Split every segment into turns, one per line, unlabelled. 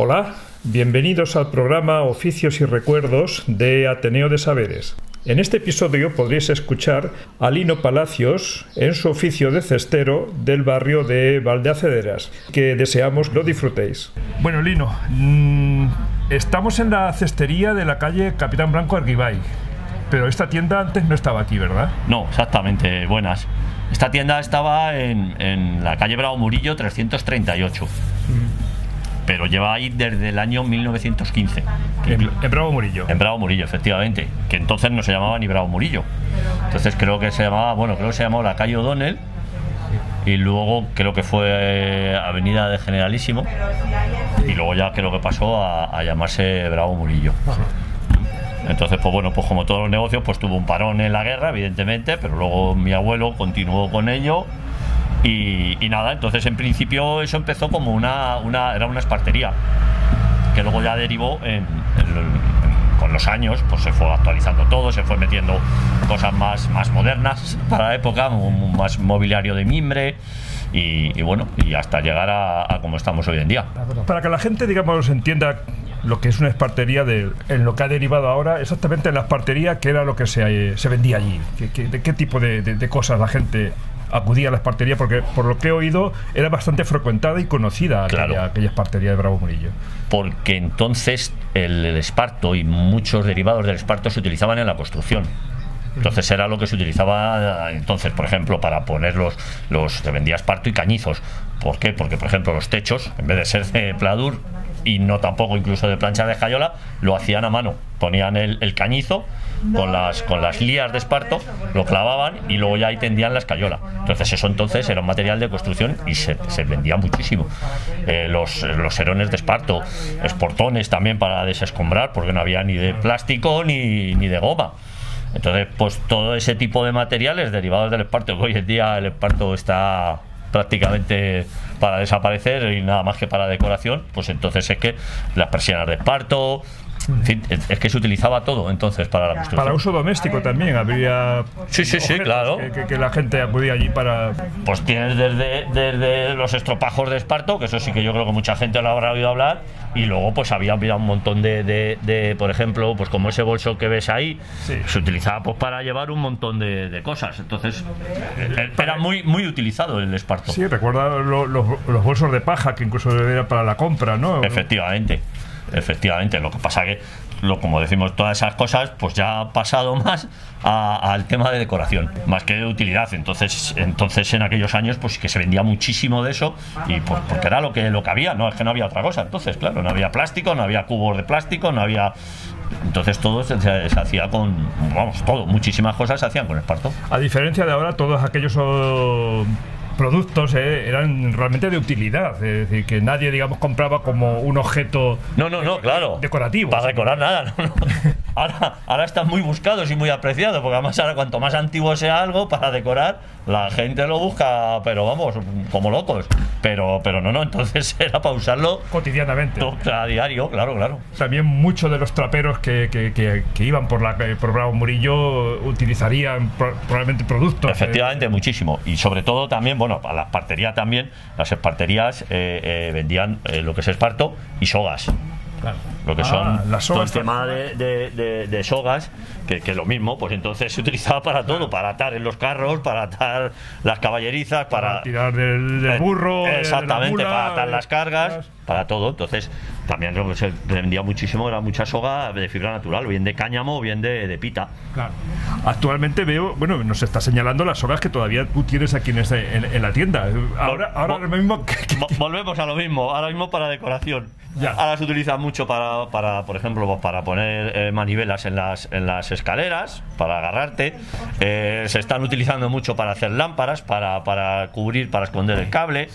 Hola, bienvenidos al programa Oficios y Recuerdos de Ateneo de Saberes. En este episodio podréis escuchar a Lino Palacios en su oficio de cestero del barrio de Valdeacederas, que deseamos lo disfrutéis. Bueno, Lino, mm, estamos en la cestería de la calle Capitán Blanco Arguibay, pero esta tienda antes no estaba aquí, ¿verdad?
No, exactamente, buenas. Esta tienda estaba en, en la calle Bravo Murillo 338. Pero lleva ahí desde el año 1915. que
En, en Bravo Murillo.
En Bravo Murillo, efectivamente. Que entonces no se llamaba ni Bravo Murillo. Entonces creo que se llamaba, bueno, creo que se llamaba la calle O'Donnell. Y luego creo que fue eh, Avenida de Generalísimo. Y luego ya creo que pasó a, a llamarse Bravo Murillo. Entonces, pues bueno, pues como todos los negocios, pues tuvo un parón en la guerra, evidentemente, pero luego mi abuelo continuó con ello. Y, y nada, entonces en principio eso empezó como una, una era una espartería, que luego ya derivó en, en- en- con los años, pues se fue actualizando todo, se fue metiendo cosas más, más modernas para la época, más mobiliario de mimbre y, y bueno, y hasta llegar a, a como estamos hoy en día.
Para que la gente, digamos, entienda lo que es una espartería de, en lo que ha derivado ahora, exactamente en la espartería, ¿qué era lo que se, se vendía allí? ¿Qué, qué- de qué tipo de, de- de cosas la gente acudía a la espartería? Porque por lo que he oído, era bastante frecuentada y conocida aquella,
Claro.
aquella espartería de Bravo Murillo.
porque entonces el, el esparto y muchos derivados del esparto se utilizaban en la construcción. Entonces era lo que se utilizaba eh, entonces, por ejemplo, para poner los, los se vendía esparto y cañizos. ¿Por qué? Porque, por ejemplo, los techos, en vez de ser de pladur y no tampoco incluso de plancha de escayola, lo hacían a mano. Ponían el, cañizo con las, con las lías de esparto, lo clavaban y luego ya ahí tendían la escayola. Entonces eso entonces era un material de construcción y se, se vendía muchísimo. Eh, los, los herones de esparto, esportones también para desescombrar, porque no había ni de plástico ni, ni de goma. Entonces, pues todo ese tipo de materiales derivados del esparto, que hoy en día el esparto está prácticamente para desaparecer y nada más que para decoración, pues entonces es que las persianas de esparto, en fin, es que se utilizaba todo entonces para la construcción.
Para uso doméstico también habría.
Sí, sí, sí, claro.
Que, que- que la gente acudía allí para.
Pues tienes desde, desde los estropajos de esparto, que eso sí que yo creo que mucha gente lo habrá oído hablar, y luego pues había, había un montón de, de- de, por ejemplo, pues como ese bolso que ves ahí,
Sí.
se utilizaba pues para llevar un montón de, de cosas. Entonces, eh, era muy, muy utilizado el esparto.
Sí, recuerda lo- los, los bolsos de paja que incluso era para la compra, ¿no?
Efectivamente, efectivamente. Lo que pasa que, lo, como decimos, todas esas cosas, pues ya ha pasado más al tema de decoración, más que de utilidad. Entonces, entonces en aquellos años, pues que se vendía muchísimo de eso, y pues porque era lo que lo que había, no es que no había otra cosa. Entonces, claro, no había plástico, no había cubos de plástico, no había. Entonces todo se, hacía con, vamos, todo, muchísimas cosas se hacían con esparto.
A diferencia de ahora, todos aquellos productos eh, eran realmente de utilidad. Es decir, que nadie, digamos, compraba como un objeto
No, no, no, claro.
decorativo.
Para decorar nada, no, no. Ahora, ahora están muy buscados y muy apreciados, porque además ahora cuanto más antiguo sea algo para decorar, la gente lo busca, pero vamos, como locos. Pero, pero no, no, entonces era para usarlo
cotidianamente.
a diario, claro, claro.
También muchos de los traperos que, que- que- que iban por la calle- por Bravo Murillo utilizarían pro- probablemente productos. eh,
Efectivamente, muchísimo. Y sobre todo también, bueno, a la espartería también, las esparterías eh, eh, vendían eh, lo que es esparto y sogas. Lo que
Ah,
son
las
todo el tema de, de- de- de sogas, que, que lo mismo, pues entonces se utilizaba para todo, para atar en los carros, para atar las caballerizas, para,
para tirar del, del
eh,
burro. la
exactamente,
mula,
para atar las cargas, para todo. Entonces, también lo que se vendía muchísimo era mucha soga de fibra natural, bien de cáñamo o bien de, de pita.
Claro. Actualmente veo, bueno, nos está señalando las sogas que todavía tú tienes aquí en, este- en- en la tienda. Ahora, ahora mismo. que- que-
Vo- Volvemos a lo mismo, ahora mismo para decoración.
Ya.
Ahora se utiliza mucho para, para por ejemplo, para poner eh, manivelas en las, en las escaleras, para agarrarte. Eh, se están utilizando mucho para hacer lámparas, para, para cubrir, para esconder el cable.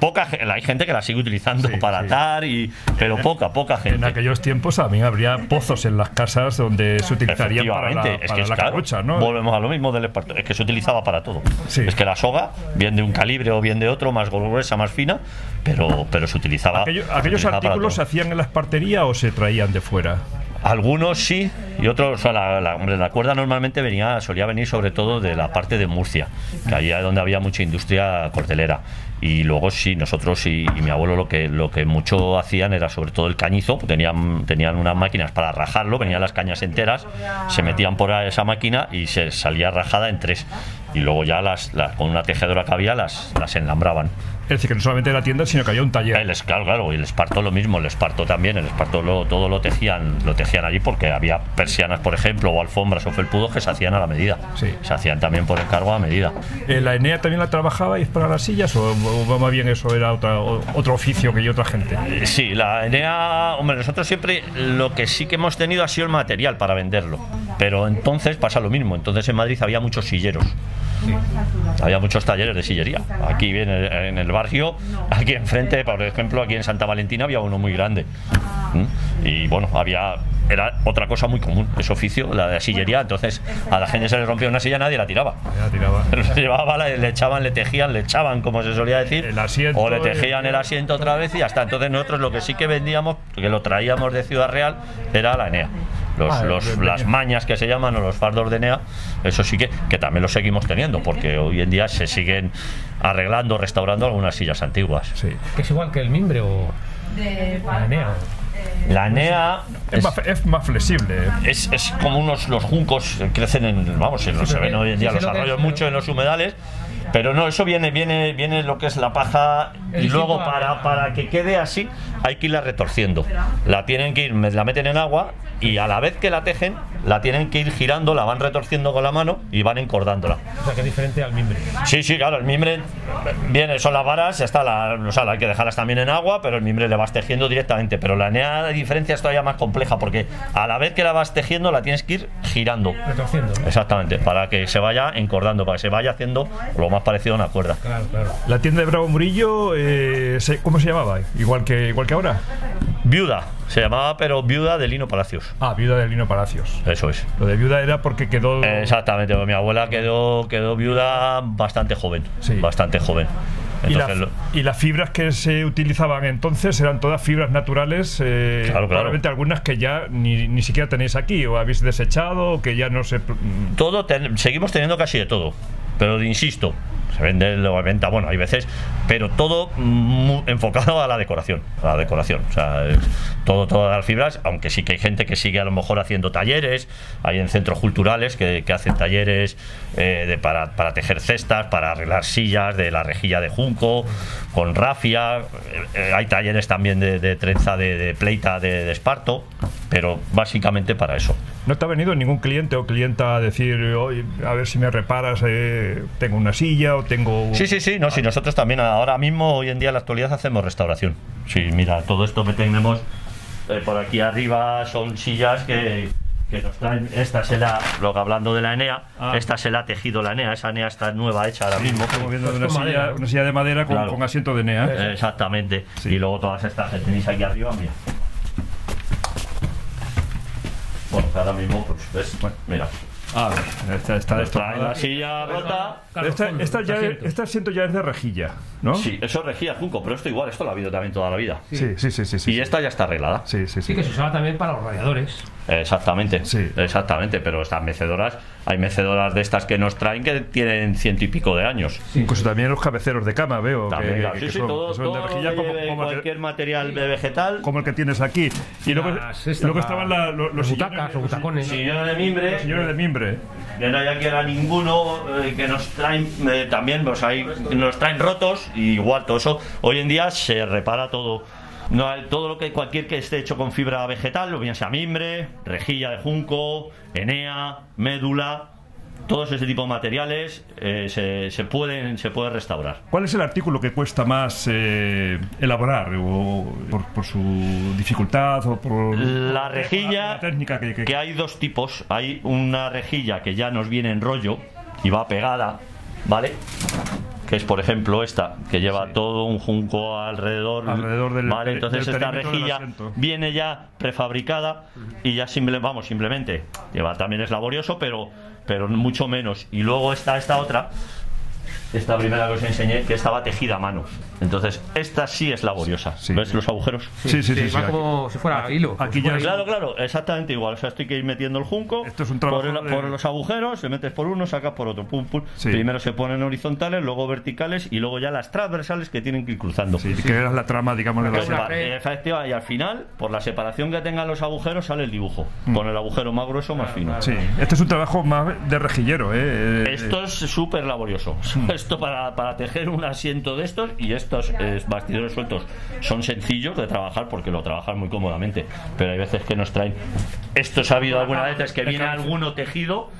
Poca hay gente que la sigue utilizando
Sí,
para
sí.
atar y pero poca poca
En
gente
aquellos tiempos también habría pozos en las casas donde se utilizarían para la,
es
para
que es
la
claro,
carocha, ¿no?
Volvemos a lo mismo del esparto, es que se utilizaba para todo.
Sí.
Es que la soga, bien de un calibre o bien de otro, más gruesa, más fina, pero, pero se utilizaba.
Aquello-
se
¿Aquellos
utilizaba
artículos se hacían en la espartería o se traían de fuera?
Algunos sí, y otros, o sea, la, la- cuerda normalmente venía, solía venir sobre todo de la parte de Murcia, que allí es donde había mucha industria cordelera. Y luego sí, nosotros y, mi abuelo lo que, mucho hacían era sobre todo el cañizo, tenían, tenían unas máquinas para rajarlo, venían las cañas enteras, se metían por esa máquina y se salía rajada en tres. Y luego ya las, las- con una tejedora que había las, las enlambraban.
Es decir, que no solamente era tienda, sino que había un taller.
El es- claro, claro, y el esparto lo mismo, el esparto también, el esparto lo, todo lo tejían, lo tejían allí porque había persianas, por ejemplo, o alfombras o felpudos que se hacían a la medida.
Sí.
Se hacían también por encargo a medida.
Eh, ¿La Enea también la trabajabais para las sillas o, o más bien eso era otra, o- otro oficio que yo otra gente?
Eh, Sí, la Enea, hombre, nosotros siempre lo que sí que hemos tenido ha sido el material para venderlo. Pero entonces pasa lo mismo. Entonces en Madrid había muchos silleros. Había muchos talleres de sillería. Aquí en el, en el barrio, aquí enfrente, por ejemplo, aquí en Santa Valentina había uno muy grande. ¿Mm? Y bueno, había era otra cosa muy común, ese oficio, la de sillería. Entonces a la gente se le rompía una silla, nadie la tiraba.
Ya tiraba.
Se llevaba, la- le echaban, le tejían, le echaban, como se solía decir,
El asiento,
o le
el-
tejían el asiento otra vez y ya está. Entonces nosotros lo que sí que vendíamos, que lo traíamos de Ciudad Real, era la Enea. Los,
Ah,
los- las mañas que se llaman o los fardos de Enea, eso sí que, que también lo seguimos teniendo, porque hoy en día se siguen arreglando, restaurando algunas sillas antiguas.
Sí.
Que es igual que el mimbre o la Enea.
La Enea
Es,
es,
más, es más flexible. ¿eh?
es, es como unos los juncos que crecen en vamos se
pero
ven
que-
hoy en día
sí,
los
sí,
arroyos mucho en los humedales pero no eso viene viene viene lo que es la paja y luego para para que quede así hay que irla retorciendo la tienen que ir la meten en agua y a la vez que la tejen la tienen que ir girando la van retorciendo con la mano y van encordándola
O sea, que es diferente al mimbre.
Sí, sí, claro, el mimbre viene, son las varas, ya está, la, o sea, hay que dejarlas también en agua, pero el mimbre le vas tejiendo directamente. Pero la enea de diferencia es todavía más compleja porque a la vez que la vas tejiendo la tienes que ir girando.
Retorciendo. ¿no?
Exactamente, para que se vaya encordando, para que se vaya haciendo lo más parecido a una cuerda.
Claro, claro.
La tienda de Bravo Murillo, eh, ¿cómo se llamaba? Igual que, igual que ahora.
Viuda, se llamaba, pero viuda de Lino Palacios.
Ah, viuda de Lino Palacios.
Eso es.
Lo de viuda era porque quedó.
Exactamente, mi abuela quedó, quedó viuda bastante joven.
Sí.
Bastante joven.
Y, la-
Entonces,
y las fibras que se utilizaban entonces eran todas fibras naturales, eh,
Claro, claro.
probablemente algunas que ya ni, ni siquiera tenéis aquí o habéis desechado o que ya no se...
todo ten- seguimos teniendo casi de todo pero insisto se vende lo venta bueno hay veces pero todo enfocado a la decoración a la decoración. O sea todo todas las fibras aunque sí que hay gente que sigue a lo mejor haciendo talleres hay en centros culturales que, hacen talleres eh, de, para, para tejer cestas para arreglar sillas de la rejilla de junco con rafia eh, eh, hay talleres también de, trenza de, pleita de, esparto pero básicamente para eso.
¿No te ha venido ningún cliente o clienta a decir, "Oye, a ver si me reparas, tengo una silla tengo...
Sí, sí, sí, no, sí, nosotros también ahora mismo, hoy en día en la actualidad hacemos restauración. Sí, mira, todo esto que tenemos eh, por aquí arriba son sillas que, que nos traen. Esta se la, luego hablando de la Enea,
Ah.
esta se la ha tejido la Enea, esa Enea está nueva hecha ahora mismo.
Estamos viendo una,
con
silla, una silla de madera con,
Claro.
con asiento de NEA.
Eh, Exactamente.
Sí.
Y luego todas estas que tenéis aquí arriba, mira. Bueno, que ahora mismo, pues, ves, mira.
Ah, esta está
Nos traen
destrozada.
la silla rota.
Esta, esta ya, este asiento ya es de rejilla, ¿no?
Sí, eso es rejilla junco, pero esto igual, esto lo ha habido también toda la vida.
sí, sí, sí. sí, sí,
Y
sí.
esta ya está arreglada.
Sí, sí,
Sí,
sí.
que se usaba también para los radiadores.
Exactamente,
Sí.
exactamente, pero estas mecedoras, hay mecedoras de estas que nos traen que tienen ciento y pico de años.
Incluso también los cabeceros de cama, veo. que-
También, claro,
que,
sí,
que
sí,
son,
todo,
que son
todo
de
que
como, como el que-
cualquier material de vegetal.
como el que tienes aquí. Y luego, luego estaban la- lo- los,
Los butacas o
los
butacones.
Sillones de mimbre,
señores de mimbre.
que no hay aquí ahora ninguno eh, que nos traen eh, también, pues hay, nos traen rotos, y igual todo eso, hoy en día se repara todo. No hay- todo lo que cualquier que esté hecho con fibra vegetal, o bien sea mimbre, rejilla de junco, enea, médula, todos ese tipo de materiales eh, se, se pueden se puede restaurar.
¿Cuál es el artículo que cuesta más eh, elaborar? O por, por su dificultad o por
La rejilla,
la técnica que, que-
que hay dos tipos. Hay una rejilla que ya nos viene en rollo y va pegada, ¿vale? Que es por ejemplo esta, que lleva todo un junco alrededor.
Alrededor del-
¿vale? Entonces
del
esta rejilla viene ya prefabricada y ya simple, vamos, simplemente lleva también es laborioso, pero, pero mucho menos. Y luego está esta otra. Esta primera que os enseñé, que estaba tejida a mano. Entonces, esta sí es laboriosa.
Sí.
¿Ves los agujeros?
Sí, sí, sí. sí, aquí.
como si fuera hilo.
aquí ya
fuera
es-
hilo.
Claro, claro, exactamente igual. O sea, estoy que ir metiendo el junco
Esto es un trabajo
por, el-
de-
por los agujeros, le metes por uno, sacas por otro. Pum, pum.
Sí.
Primero se ponen horizontales, luego verticales y luego ya las transversales que tienen que ir cruzando.
Sí, que era la trama, digamos, de la
efectiva, y al final, por la separación que tengan los agujeros, sale el dibujo. Con el agujero más grueso, más fino.
Mm. Sí, este es un trabajo más de rejillero, ¿eh?
Esto es súper laborioso.
Mm.
Esto para, para tejer un asiento de estos y estos eh, bastidores sueltos son sencillos de trabajar porque lo trabajan muy cómodamente. Pero hay veces que nos traen. Esto ha habido algunas veces que viene alguno tejido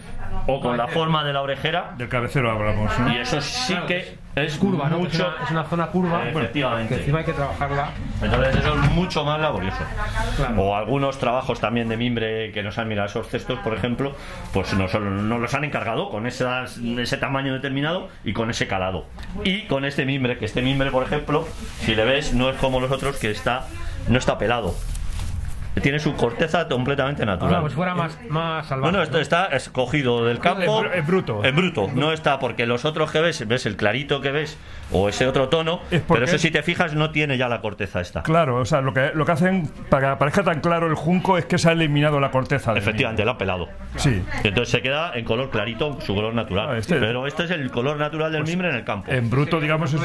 o con la forma de la orejera
Del cabecero hablamos, ¿no?
y eso sí que es
curva, ¿no?
mucho.
Es una, es una zona curva.
Efectivamente.
Que encima hay que trabajarla.
Entonces eso es mucho más laborioso.
Claro.
O algunos trabajos también de mimbre que nos han mirado esos cestos, por ejemplo, pues nos, nos los han encargado con esas- ese tamaño determinado y con ese calado. Y con este mimbre, que este mimbre, por ejemplo, si le ves, no es como los otros que está no está pelado. Tiene su corteza completamente
Ah,
natural.
pues fuera más, más salvaje.
No, no, esto está escogido del campo.
En bruto.
En bruto. No está porque los otros que ves, ves el clarito que ves o ese otro tono,
Es porque
pero eso
es-
si te fijas no tiene ya la corteza esta.
Claro, o sea, lo que, lo que hacen para que parezca tan claro el junco es que se ha eliminado la corteza.
Efectivamente, lo ha pelado.
Sí.
Entonces se queda en color clarito, su color natural.
Ah, este-
Pero este es el color natural del mimbre en el campo.
En bruto, digamos, es.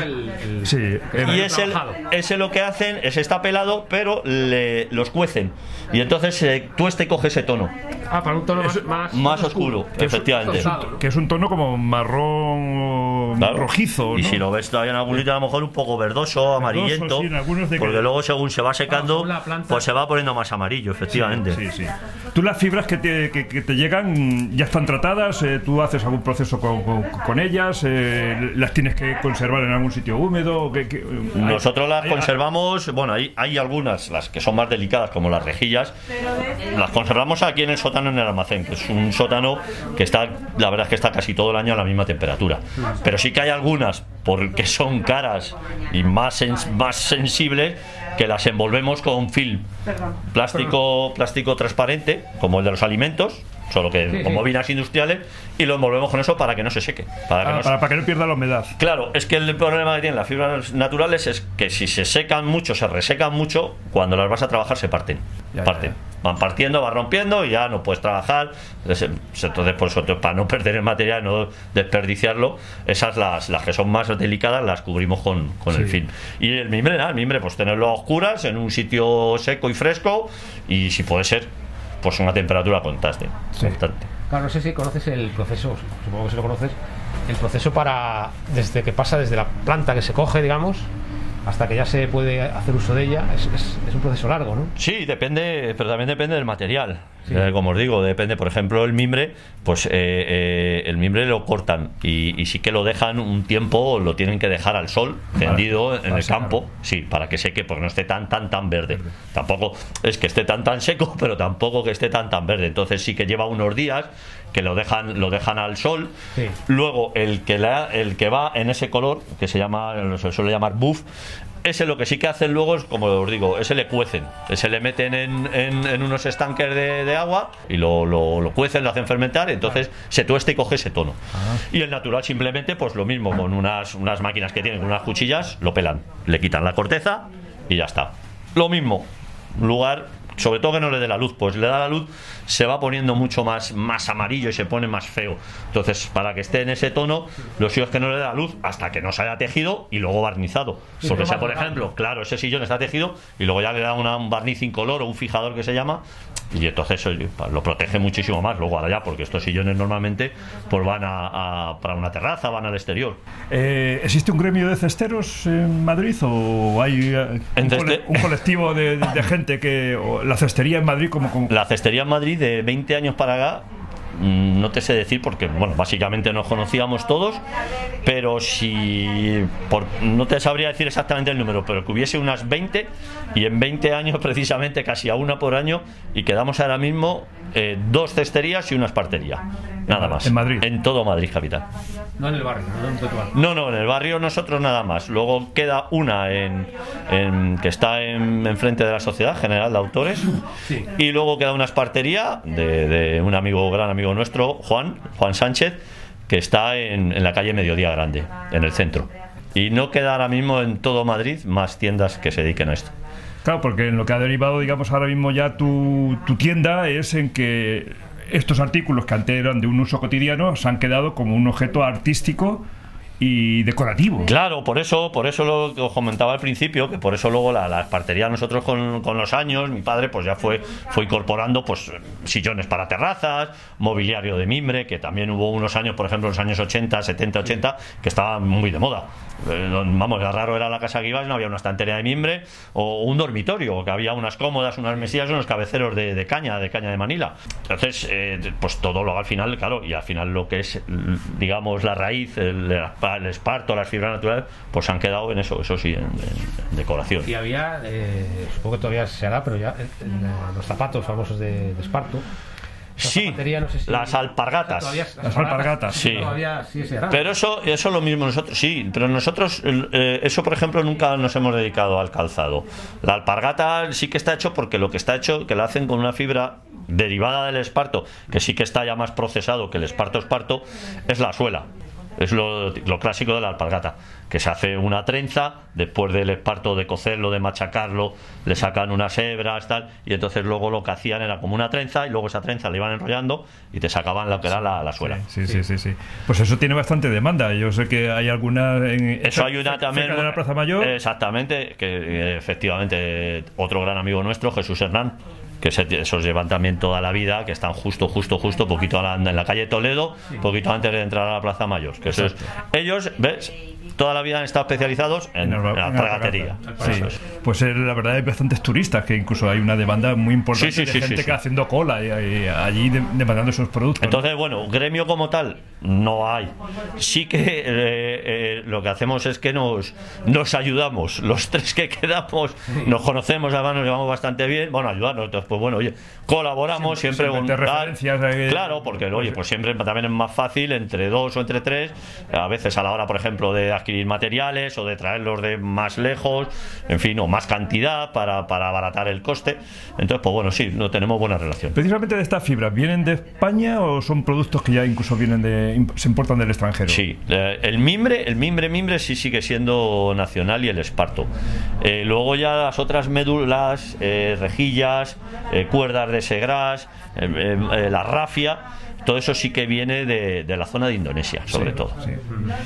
Sí. en-
y ese, ese lo que hacen es está pelado, pero le, los cuecen. Y entonces eh, tú este coge ese tono,
Ah, para un tono más, más,
más oscuro, efectivamente.
Tostado.
que es un tono como marrón
Claro.
rojizo.
Y
¿no?
si lo ves todavía en algún sitio, a lo mejor un poco verdoso, amarillento.
sí, de que-
porque luego, según se va secando,
planta.
pues se va poniendo más amarillo, efectivamente.
Sí, sí. Tú las fibras que te, que, que te llegan ya están tratadas, eh, tú haces algún proceso con, con- con ellas, eh, las tienes que conservar en algún sitio húmedo. que- que-
Nosotros las
hay-
conservamos, bueno, hay, hay algunas, las que son más delicadas, como las rejillas, las conservamos aquí en el sótano en el almacén, que es un sótano que está, la verdad es que está casi todo el año a la misma temperatura. Pero sí que hay algunas, porque son caras y más, sens- más sensibles, que las envolvemos con film plástico, plástico transparente, como el de los alimentos, solo que
Sí,
con
sí.
bobinas industriales, y lo envolvemos con eso para que no se seque. Para que
Ah,
se-
para, que no pierda la humedad.
Claro, es que el problema que tienen las fibras naturales es que si se secan mucho, se resecan mucho, cuando las vas a trabajar se parten.
Ya,
parten.
ya,
Van partiendo, van rompiendo y ya no puedes trabajar. Entonces, entonces, por eso, para no perder el material, no desperdiciarlo, esas las, las que son más delicadas las cubrimos con, con el
Sí.
film. Y el mimbre, nada, el mimbre, pues tenerlo a oscuras, en un sitio seco y fresco, y si puede ser, pues una temperatura constante. constante.
Claro, no sé si conoces el proceso, supongo que si lo conoces, el proceso para, desde que pasa desde la planta que se coge, digamos, hasta que ya se puede hacer uso de ella, es, es- es un proceso largo, ¿no?
Sí, depende, pero también depende del material.
Sí.
Eh, como os digo, depende, por ejemplo, el mimbre, pues eh, eh, el mimbre lo cortan y, y sí que lo dejan un tiempo, lo tienen que dejar al sol, tendido en el campo, sí, para que seque, porque no esté tan, tan, tan verde. Tampoco es que esté tan, tan seco, pero tampoco que esté tan, tan verde. Entonces sí que lleva unos días que lo dejan, lo dejan al sol.
Sí.
Luego el que, la- el que va en ese color, que se llama, se suele llamar buff, ese lo que sí que hacen luego es, como os digo, ese le cuecen. Ese le meten en, en- en unos estanques de, de agua y lo, lo- lo cuecen, lo hacen fermentar, entonces se tuesta y coge ese tono. Y el natural simplemente, pues lo mismo, con unas, unas máquinas que tienen, con unas cuchillas, lo pelan. Le quitan la corteza y ya está. Lo mismo, lugar, sobre todo que no le dé la luz, pues le da la luz, se va poniendo mucho más, más amarillo y se pone más feo. Entonces, para que esté en ese tono, lo suyo es que no le dé la luz hasta que no se haya tejido y luego barnizado. Porque sea, por ejemplo, claro, ese sillón está tejido y luego ya le da una- un barniz incolor o un fijador que se llama y entonces lo protege muchísimo más luego ahora ya, porque estos sillones normalmente pues van a, a- para una terraza, van al exterior.
Eh, ¿Existe un gremio de cesteros en Madrid o hay eh, un, cole- un colectivo de, de gente que. o la cestería en Madrid como. como-
La cestería en Madrid de 20 años para acá, mm, no te sé decir porque, bueno, básicamente nos conocíamos todos, pero si, por, no te sabría decir exactamente el número, pero que hubiese unas 20 y en 20 años precisamente casi a una por año y quedamos ahora mismo eh, dos cesterías y una espartería. Nada más.
En Madrid.
En todo Madrid capital.
No en el barrio, no en tu barrio.
No, no, en el barrio nosotros nada más. Luego queda una en, en- que está en, enfrente de la Sociedad General de Autores.
Sí.
Y luego queda una espartería de, de un amigo, gran amigo nuestro, Juan, Juan Sánchez, que está en, en la calle Mediodía Grande, en el centro. Y no queda ahora mismo en todo Madrid más tiendas que se dediquen a esto.
Claro, porque en lo que ha derivado, digamos, ahora mismo ya tu, tu tienda es en que estos artículos que antes eran de un uso cotidiano se han quedado como un objeto artístico y decorativo.
Claro, por eso, por eso lo que os comentaba al principio, que por eso luego la, la espartería nosotros con, con los años, mi padre pues ya fue, fue incorporando pues sillones para terrazas, mobiliario de mimbre, que también hubo unos años, por ejemplo, los años 80, 70, 80, que estaba muy de moda. Eh, vamos, era raro era la casa que ibas, no había una estantería de mimbre o un dormitorio, que había unas cómodas, unas mesillas, unos cabeceros de, caña, de caña de Manila. Entonces, eh, pues todo lo al final, claro, y al final lo que es, digamos, la raíz, el, el esparto, las fibras naturales, pues se han quedado en eso, eso sí, en, en- en decoración.
Y había, eh, supongo que todavía se hará, pero ya en, en, eh, los zapatos famosos de, de esparto.
Sí,
zapatería, no sé si-
las alpargatas.
Todavía-
Las alpargatas.
Sí.
Todavía sí se hará.
Pero eso, eso lo mismo nosotros, sí, pero nosotros, eh, eso por ejemplo, nunca nos hemos dedicado al calzado. La alpargata sí que está hecho porque lo que está hecho, que lo hacen con una fibra derivada del esparto, que sí que está ya más procesado que el esparto esparto, es la suela. Es lo, lo clásico de la alpargata, que se hace una trenza, después del esparto de cocerlo, de machacarlo, le sacan unas hebras, tal, y entonces luego lo que hacían era como una trenza, y luego esa trenza le iban enrollando y te sacaban lo que era la, la suela.
Sí, sí, sí, sí. Pues eso tiene bastante demanda. Yo sé que hay alguna en
Eso hay una también.
de la Plaza Mayor.
Exactamente, que eh, efectivamente otro gran amigo nuestro, Jesús Hernán, que se- esos llevan también toda la vida, que están justo, justo, justo, poquito a la- en la calle Toledo, poquito antes de entrar a la Plaza Mayor. Que eso es- ellos, ¿ves? Toda la vida han estado especializados en, la
en la
alpargatería.
Sí. Pues la verdad hay bastantes turistas que incluso hay una demanda muy importante
Sí, sí,
de gente que haciendo cola y, y allí de- demandando esos productos. ¿no?
Entonces, bueno, gremio como tal no hay. Sí que eh, eh, lo que hacemos es que nos, nos ayudamos. Los tres que quedamos nos conocemos, además nos llevamos bastante bien. Bueno, ayudarnos. Entonces, pues bueno, oye, colaboramos siempre,
siempre
tal.
referencias,
Claro, porque oye, pues siempre también es más fácil entre dos o entre tres. A veces a la hora, por ejemplo, de adquirir materiales o de traerlos de más lejos, en fin, o más cantidad para, para abaratar el coste. Entonces, pues bueno, sí, no tenemos buena relación.
Precisamente de estas fibras, ¿vienen de España o son productos que ya incluso vienen de se importan del extranjero?
Sí, eh, el mimbre, el mimbre, mimbre sí sigue siendo nacional y el esparto. Eh, luego ya las otras médulas, eh, rejillas, cuerdas de segras, la rafia, todo eso sí que viene de, de la zona de Indonesia, sobre
Sí,
todo.
sí.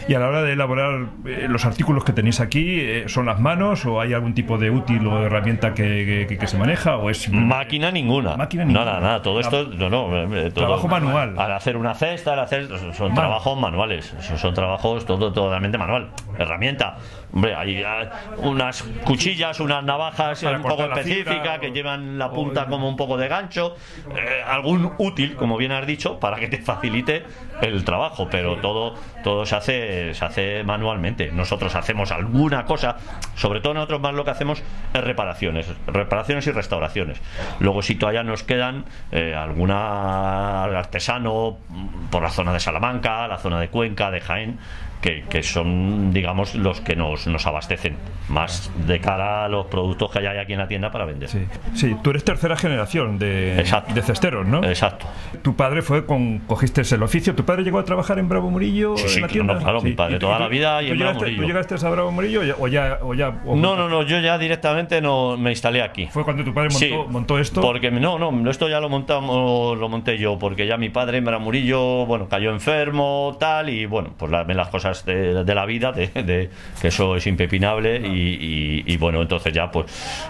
Y a la hora de elaborar eh, los artículos que tenéis aquí, eh, ¿son las manos o hay algún tipo de útil o herramienta que, que- que se maneja o es
Máquina ninguna.
Máquina
No,
ninguna.
nada, nada. Todo esto, no, no. eh, todo-
Trabajo manual.
Al hacer una cesta, al hacer. Son trabajos manuales. Son, son trabajos todo totalmente manual. Herramienta. Hombre, hay ah, unas cuchillas, unas navajas un poco específicas que llevan la punta como un poco de gancho. eh, algún útil, como bien has dicho, para que te facilite el trabajo. Pero todo, todo se hace, se hace manualmente. Nosotros hacemos alguna cosa. Sobre todo nosotros más lo que hacemos es reparaciones. Reparaciones y restauraciones. Luego si todavía nos quedan eh, alguna artesano mm, por la zona de Salamanca, la zona de Cuenca, de Jaén, que, que son, digamos, los que nos, nos abastecen más de cara a los productos que hay aquí en la tienda para vender.
Sí. Sí, tú eres tercera generación de,
Exacto.
de cesteros, ¿no?
Exacto.
Tu padre fue con. cogiste el oficio. ¿Tu padre llegó a trabajar en Bravo Murillo?
Sí,
en
sí,
la tienda?
claro, mi padre
¿Y tú-
toda la vida y en Bravo Murillo.
¿Tú llegaste a Bravo Murillo o ya.? O ya o-
No, no, no, yo ya directamente no me instalé aquí.
Fue cuando tu padre montó,
Sí,
montó esto.
Porque no, no, esto ya lo montamos, lo monté yo, porque ya mi padre en Bramurillo, bueno, cayó enfermo, tal, y bueno, pues la- las cosas de, de la vida, de, de- que eso es impepinable, y, y- y bueno, entonces ya pues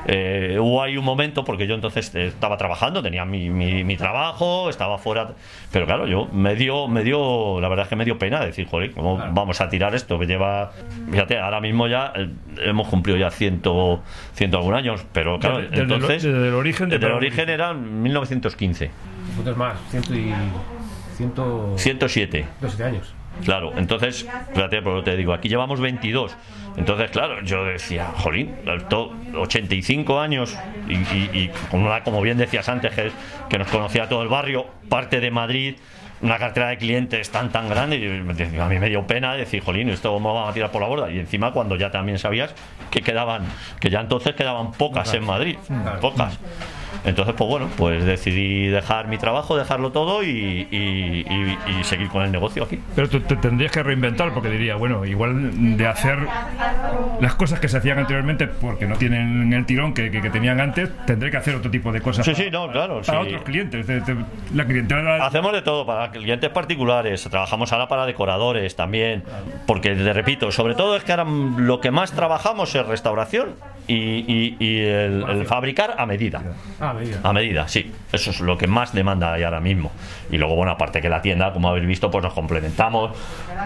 eh, hubo ahí un momento, porque yo entonces estaba trabajando, tenía mi, mi- mi trabajo, estaba fuera, pero claro, yo me dio, me dio, la verdad es que me dio pena decir, joder, ¿cómo vamos a tirar esto que lleva, fíjate, ahora mismo ya eh, hemos cumplido ya ciento, ciento algún años, pero claro,
Desde- desde el-
entonces...
desde el origen de
desde el origen era 1915,
Puntos más, ciento y. ciento.
107.
107 años.
Claro, entonces, fíjate, por lo que te digo, aquí llevamos 22. Entonces, claro, yo decía, jolín, to- 85 años y, y- y con una, como bien decías antes, que, que nos conocía todo el barrio, parte de Madrid, una cartera de clientes tan tan grande y a mí me dio pena decir, jolín, esto me va a tirar por la borda. Y encima cuando ya también sabías que quedaban, que ya entonces quedaban pocas en Madrid, pocas. Entonces, pues bueno, pues decidí dejar mi trabajo, dejarlo todo y, y- y- y seguir con el negocio aquí.
Pero tú te tendrías que reinventar porque diría, bueno, igual de hacer las cosas que se hacían anteriormente porque no tienen el tirón que, que- que tenían antes, tendré que hacer otro tipo de cosas
Sí,
para,
sí, no, claro.
para
sí.
otros clientes. De- de- la clientela
Hacemos de todo para clientes particulares, trabajamos ahora para decoradores también, porque te repito, sobre todo es que ahora lo que más trabajamos es restauración y, y- y el, el fabricar a medida.
Ah, me diga.
A medida, sí. Eso es lo que más demanda hay ahora mismo. Y luego, bueno, aparte que la tienda, como habéis visto, pues nos complementamos,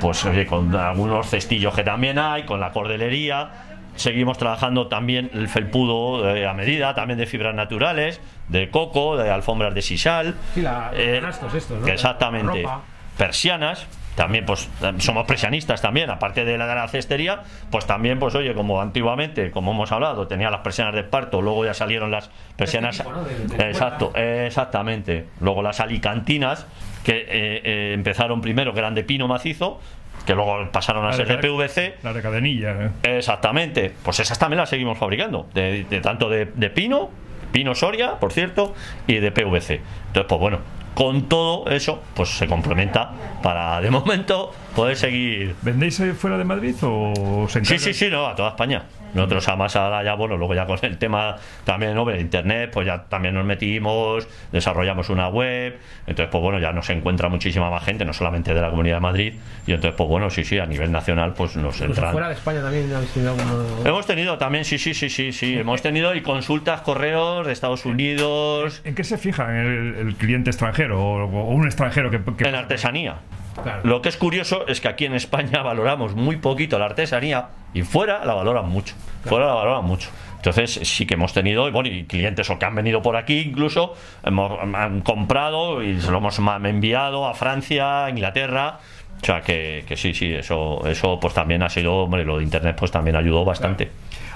pues oye, con algunos cestillos que también hay, con la cordelería. Seguimos trabajando también el felpudo eh, a medida, también de fibras naturales, de coco, de alfombras de sisal.
Sí, la-
Eh,
estos, ¿no?
Exactamente.
Ropa.
Persianas. También, pues, eh, somos persianistas también, aparte de la de la cestería, pues también, pues, oye, como antiguamente, como hemos hablado, tenía las persianas de esparto, luego ya salieron las persianas.
tipo, ¿no? De- de
Exacto, exactamente. Luego las alicantinas, que eh, eh, empezaron primero, que eran de pino macizo, que luego pasaron a
La
ser
de
PVC.
la de cadenilla. ¿eh?
Exactamente, pues esas también las seguimos fabricando, de, de tanto de, de pino, pino Soria, por cierto, y de PVC. Entonces, pues bueno, con todo eso, pues se complementa para de momento poder seguir.
¿Vendéis eh, fuera de Madrid o se
Sí,
encargan?
sí, sí, no, a toda España. Nosotros además ahora ya, bueno, luego ya con el tema también ¿no? de internet, pues ya también nos metimos, desarrollamos una web, entonces pues bueno, ya nos encuentra muchísima más gente, no solamente de la Comunidad de Madrid, y entonces pues bueno, sí, sí, a nivel nacional pues nos
Incluso
entran.
fuera de España también tenido.
Hemos tenido también, sí, sí, sí, sí, sí. Hemos tenido y consultas, correos de Estados Unidos,
¿En qué se fija el, el cliente extranjero o, o un extranjero que, que-
en artesanía.
Claro.
Lo que es curioso es que aquí en España valoramos muy poquito la artesanía y fuera la valoran mucho. Fuera la valoran mucho. Entonces sí que hemos tenido, y bueno, y clientes o que han venido por aquí incluso, hemos, han comprado y se lo hemos enviado a Francia, a Inglaterra. O sea que, que sí, sí, eso, eso pues también ha sido, hombre, lo de internet pues también ayudó bastante.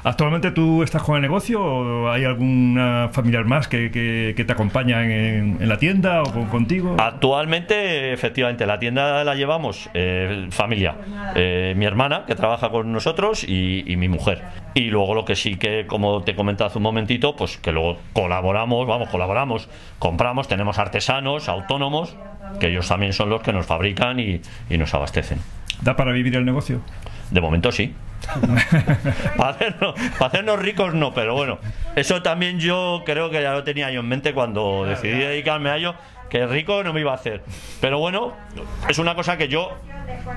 ¿Actualmente tú estás con el negocio o hay alguna familiar más que, que- te acompaña en, la tienda o con- contigo?
Actualmente, efectivamente, la tienda la llevamos eh, familia. Eh, mi hermana, que trabaja con nosotros, y, mi mujer. Y luego lo que sí que, como te comentaba hace un momentito, pues que luego colaboramos, vamos, colaboramos, compramos, tenemos artesanos, autónomos, que ellos también son los que nos fabrican y nos abastecen.
¿Da para vivir el negocio?
De momento sí. para, hacernos, para hacernos ricos no, pero bueno, eso también yo creo que ya lo tenía yo en mente cuando decidí dedicarme a ello, que rico no me iba a hacer. Pero bueno, es una cosa que yo,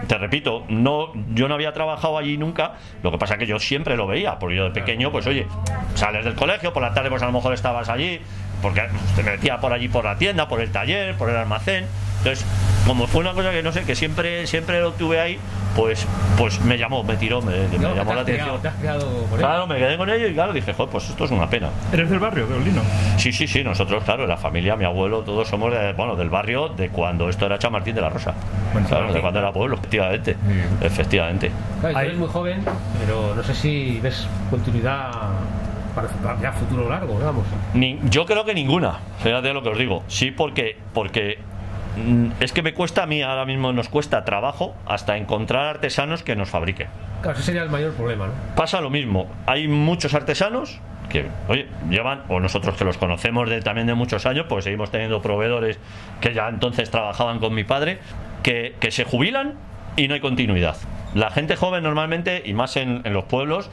te repito, no, yo no había trabajado allí nunca, lo que pasa que yo siempre lo veía, porque yo de pequeño, pues oye, sales del colegio, por la tarde pues a lo mejor estabas allí, porque te metía por allí por la tienda, por el taller, por el almacén. Entonces, como fue una cosa que no sé, que siempre, siempre lo tuve ahí, pues, pues me llamó, me tiró, me, me
No,
llamó
te
la atención.
te has criado por él.
Claro, me quedé con ello y claro, dije, joder, pues esto es una pena.
¿Eres del barrio, de Olino?
Sí, sí, sí, nosotros, claro, la familia, mi abuelo, todos somos de, bueno, del barrio de cuando esto era Chamartín de la Rosa.
Bueno,
claro, de cuando era pueblo, efectivamente. Efectivamente.
Claro, tú eres muy joven, pero no sé si ves continuidad para ya futuro largo, digamos.
Ni- yo creo que ninguna, fíjate lo que os digo. Sí, porque, porque es que me cuesta a mí, ahora mismo nos cuesta trabajo hasta encontrar artesanos que nos fabriquen.
Claro, ese sería el mayor problema, ¿no?
Pasa lo mismo, hay muchos artesanos que, oye, llevan, o nosotros que los conocemos de, también de muchos años, pues seguimos teniendo proveedores que ya entonces trabajaban con mi padre, que, que se jubilan y no hay continuidad. La gente joven normalmente, y más en, en los pueblos,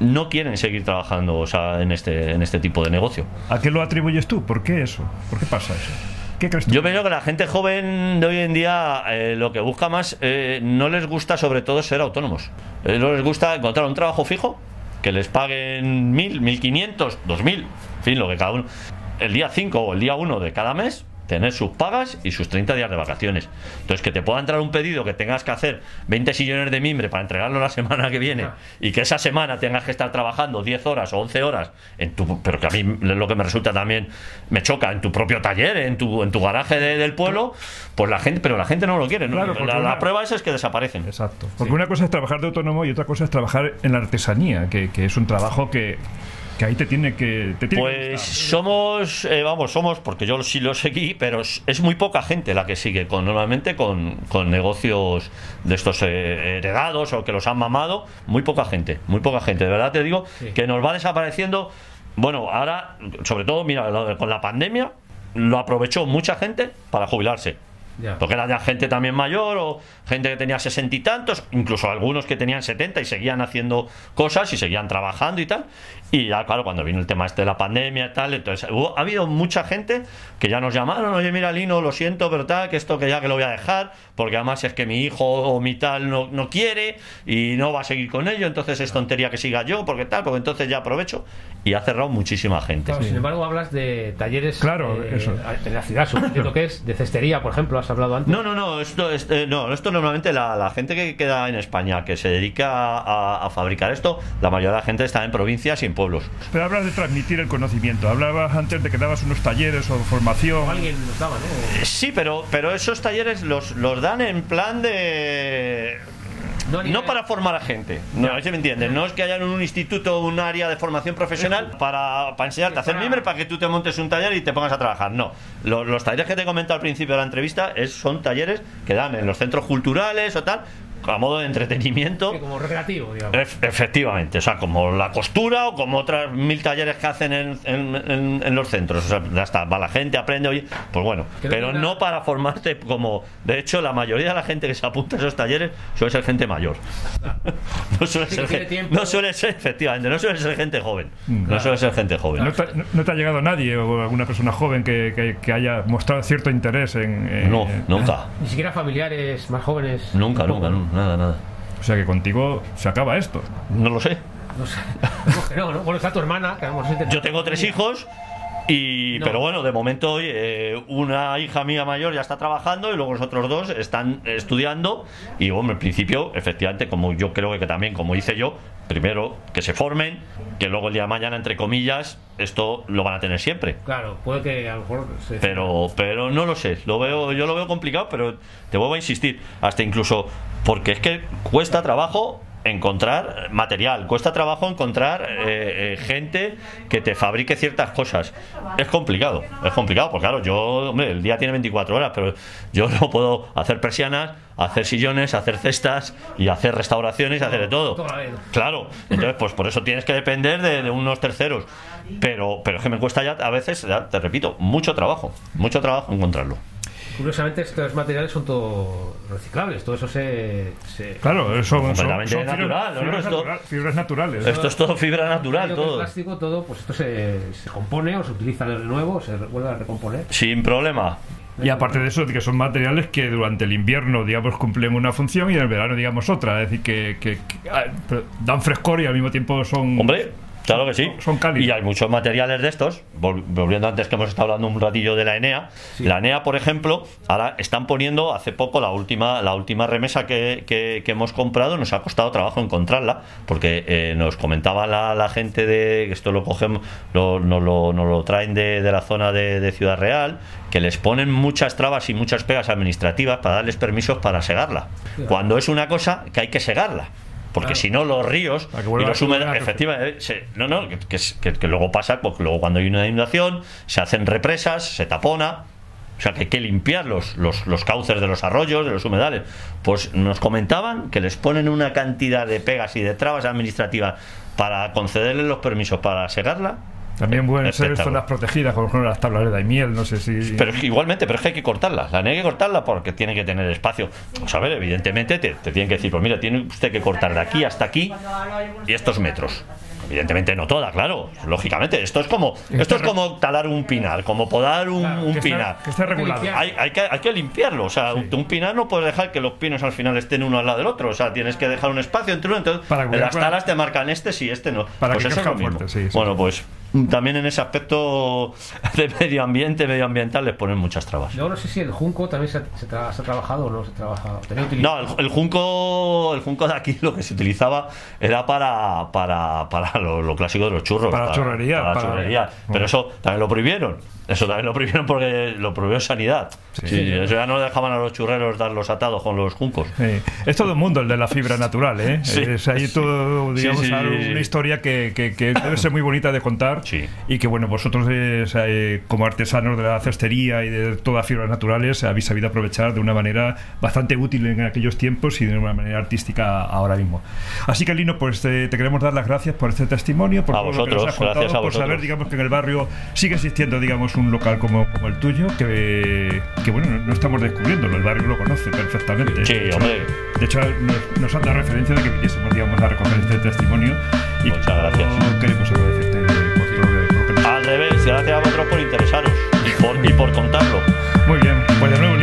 no quieren seguir trabajando o sea, en, este, en este tipo de negocio.
¿A qué lo atribuyes tú? ¿Por qué eso? ¿Por qué pasa eso? ¿Qué crees tú?
Yo veo que la gente joven de hoy en día eh, lo que busca más, eh, no les gusta sobre todo ser autónomos. Eh, no les gusta encontrar un trabajo fijo, que les paguen mil, mil quinientos, dos mil, en fin, lo que cada uno. El día 5 o el día 1 de cada mes, tener sus pagas y sus 30 días de vacaciones. Entonces, que te pueda entrar un pedido que tengas que hacer 20 sillones de mimbre para entregarlo la semana que viene y que esa semana tengas que estar trabajando 10 horas o 11 horas en tu pero que a mí lo que me resulta también me choca en tu propio taller, en tu en tu garaje de- del pueblo, pues la gente, pero la gente no lo quiere, ¿no?
Claro,
la, la
una-
prueba esa es que desaparecen.
Exacto. Porque una cosa es trabajar de autónomo y otra cosa es trabajar en la artesanía, que, que es un trabajo que Que ahí te tiene que. Te tiene que
Pues somos, eh, vamos, somos, porque yo sí lo seguí, pero es, es muy poca gente la que sigue con normalmente con, con negocios de estos eh, heredados o que los han mamado, muy poca gente, muy poca gente. De verdad te digo
Sí.
que nos va desapareciendo. Bueno, ahora, sobre todo, mira, con la pandemia, lo aprovechó mucha gente para jubilarse.
Ya.
Porque era ya gente también mayor o gente que tenía sesenta y tantos, incluso algunos que tenían 70 y seguían haciendo cosas y seguían trabajando y tal. Y ya, claro, cuando vino el tema este de la pandemia y tal, entonces hubo- ha habido mucha gente que ya nos llamaron, oye, mira, Lino, lo siento, pero tal, que esto que ya que lo voy a dejar, porque además es que mi hijo o mi tal no, no quiere y no va a seguir con ello, entonces es tontería que siga yo, porque tal, porque entonces ya aprovecho. Y ha cerrado muchísima gente.
Claro, Sin embargo, hablas de talleres
Claro,
eh,
eso.
en la ciudad, supongo que es de cestería, por ejemplo, has hablado antes.
No, no, no, esto, es- eh, no, esto normalmente la, la gente que queda en España, que se dedica a, a fabricar esto, la mayoría de la gente está en provincias y en pueblos.
Pero hablas de transmitir el conocimiento. Hablabas antes de que dabas unos talleres o formación.
Alguien nos daba, ¿no?
Sí, pero, pero esos talleres los, los dan en plan de...
No
No para formar a gente, no, ¿sí me entiendes? No es que haya en un instituto un área de formación profesional para, para enseñarte a hacer
Para-
para que tú te montes un taller y te pongas a trabajar. No, los, los talleres que te he comentado al principio de la entrevista es, son talleres que dan en los centros culturales o tal, a modo de entretenimiento.
Sí, como recreativo, digamos.
Ef- efectivamente, o sea, como la costura o como otras mil talleres que hacen en, en- en- en los centros. O sea, ya está, va la gente, aprende, oye, pues bueno, pero no para formarte como. De hecho, la mayoría de la gente que se apunta a esos talleres suele ser gente mayor. no suele
Sí,
ser
que tiene
gen-
tiempo.
no suele ser, efectivamente, no suele ser gente joven. No suele ser gente joven.
¿No te, no- no te ha llegado nadie o alguna persona joven que, que- que haya mostrado cierto interés en.? en-
No, nunca.
Ni siquiera familiares más jóvenes.
Nunca, nunca, nada, nada.
O sea que contigo se acaba esto.
No lo sé.
No sé. No, ¿no? Bueno, está tu hermana, que a lo mejor se te-
Yo tengo tres hijos y
No.
pero bueno, de momento oye, eh, una hija mía mayor ya está trabajando y luego los otros dos están estudiando y bueno, en principio, efectivamente, como yo creo que también, como hice yo, primero que se formen, que luego el día de mañana, entre comillas, esto lo van a tener siempre.
Claro, puede que a lo mejor. Se...
Pero, pero no lo sé, lo veo, yo lo veo complicado, pero te vuelvo a insistir, hasta incluso porque es que cuesta trabajo encontrar material, cuesta trabajo encontrar eh, eh, gente que te fabrique ciertas cosas. Es complicado, es complicado, porque claro, yo, hombre, el día tiene 24 horas, pero yo no puedo hacer persianas, hacer sillones, hacer cestas y hacer restauraciones y hacer de todo. Claro, entonces pues por eso tienes que depender de, de unos terceros. Pero, pero es que me cuesta ya a veces, ya te repito, mucho trabajo, mucho trabajo encontrarlo.
Curiosamente, estos materiales son todos reciclables, todo eso se. se...
Claro, son, son,
Completamente
son fibras,
natural, ¿no?
fibras
Esto-
natural- fibras naturales.
Esto es todo fibra natural, todo.
plástico, todo, pues esto se, se compone o se utiliza de nuevo, se vuelve a recomponer.
Sin problema.
Y aparte de eso, que son materiales que durante el invierno, digamos, cumplen una función y en el verano, digamos, otra. Es decir, que, que- que, ah, dan frescor y al mismo tiempo son.
Hombre, claro que sí.
Son cálidos.
Y hay muchos materiales de estos. vol- Volviendo antes que hemos estado hablando un ratillo de la Enea. La Enea, por ejemplo, ahora están poniendo hace poco la última, la última remesa que, que- que hemos comprado. Nos ha costado trabajo encontrarla. Porque eh, nos comentaba la, la gente de que esto lo cogemos, lo, nos, lo, nos lo traen de, de la zona de, de Ciudad Real. Que les ponen muchas trabas y muchas pegas administrativas para darles permisos para segarla. Cuando es una cosa que hay que segarla. Porque
Claro.
si no, los ríos y los
lugar.
efectivamente, se- no, no, que, que- que- que luego pasa, porque luego cuando hay una inundación, se hacen represas, se tapona. O sea que hay que limpiar los, los, los cauces de los arroyos, de los humedales. Pues nos comentaban que les ponen una cantidad de pegas y de trabas administrativas para concederles los permisos para segarla.
También pueden ser
Espectacular.
zonas protegidas, como por ejemplo las tablas de daimiel, no sé si.
Pero igualmente, pero es que hay que cortarla. La hay que cortarla porque tiene que tener espacio. O sea, a ver, evidentemente te, te tienen que decir, pues mira, tiene usted que cortar de aquí hasta aquí y estos metros. Evidentemente no toda, claro. Lógicamente, esto es como esto es como talar un pinar, como podar un,
Claro,
un
que,
pinar.
está, que esté regulado.
Hay, hay que, hay que limpiarlo, o sea, un pinar no puedes dejar que los pinos al final estén uno al lado del otro, o sea, tienes que dejar un espacio entre uno, entonces
Para
en
cuidar-
las talas te marcan este sí, este no.
Para
pues
que
eso es lo mismo.
fuerte, sí, sí.
Bueno, pues también en ese aspecto de medio ambiente, medioambiental, les ponen muchas trabas.
Yo no sé si el junco también se, se, tra- se ha trabajado o no se ha trabajado. Tenía
No, el, el junco, el junco de aquí lo que se utilizaba era para, para, para lo, lo clásico de los churros.
Para churrería,
para
para-
churrería. Pero eso también lo prohibieron. Eso también lo prohibieron porque lo prohibió Sanidad. Sí, eso ya no dejaban a los churreros dar los atados con los juncos.
Sí. Es todo un mundo el de la fibra natural, ¿eh?
Sí.
Es ahí todo,
Sí,
digamos,
sí, sí, sí.
una historia que, que- que debe ser muy bonita de contar
Sí.
y que, bueno, vosotros eh, eh, como artesanos de la cestería y de todas fibras naturales habéis sabido aprovechar de una manera bastante útil en aquellos tiempos y de una manera artística ahora mismo. Así que, Lino, pues te, te queremos dar las gracias por este testimonio, por
A
todo lo que nos
vosotros,
has contado,
gracias a
por saber,
vosotros.
digamos, que en el barrio sigue existiendo, digamos, un local como, como el tuyo, que, que, bueno, no, no estamos descubriéndolo, el barrio lo conoce perfectamente.
Sí,
De hecho,
hombre.
De hecho, nos, nos han dado referencia de que viniésemos, digamos, a recoger este testimonio. Y
Muchas gracias.
Queremos
gracias a vosotros por interesaros y por, y por contarlo.
Muy bien, pues de nuevo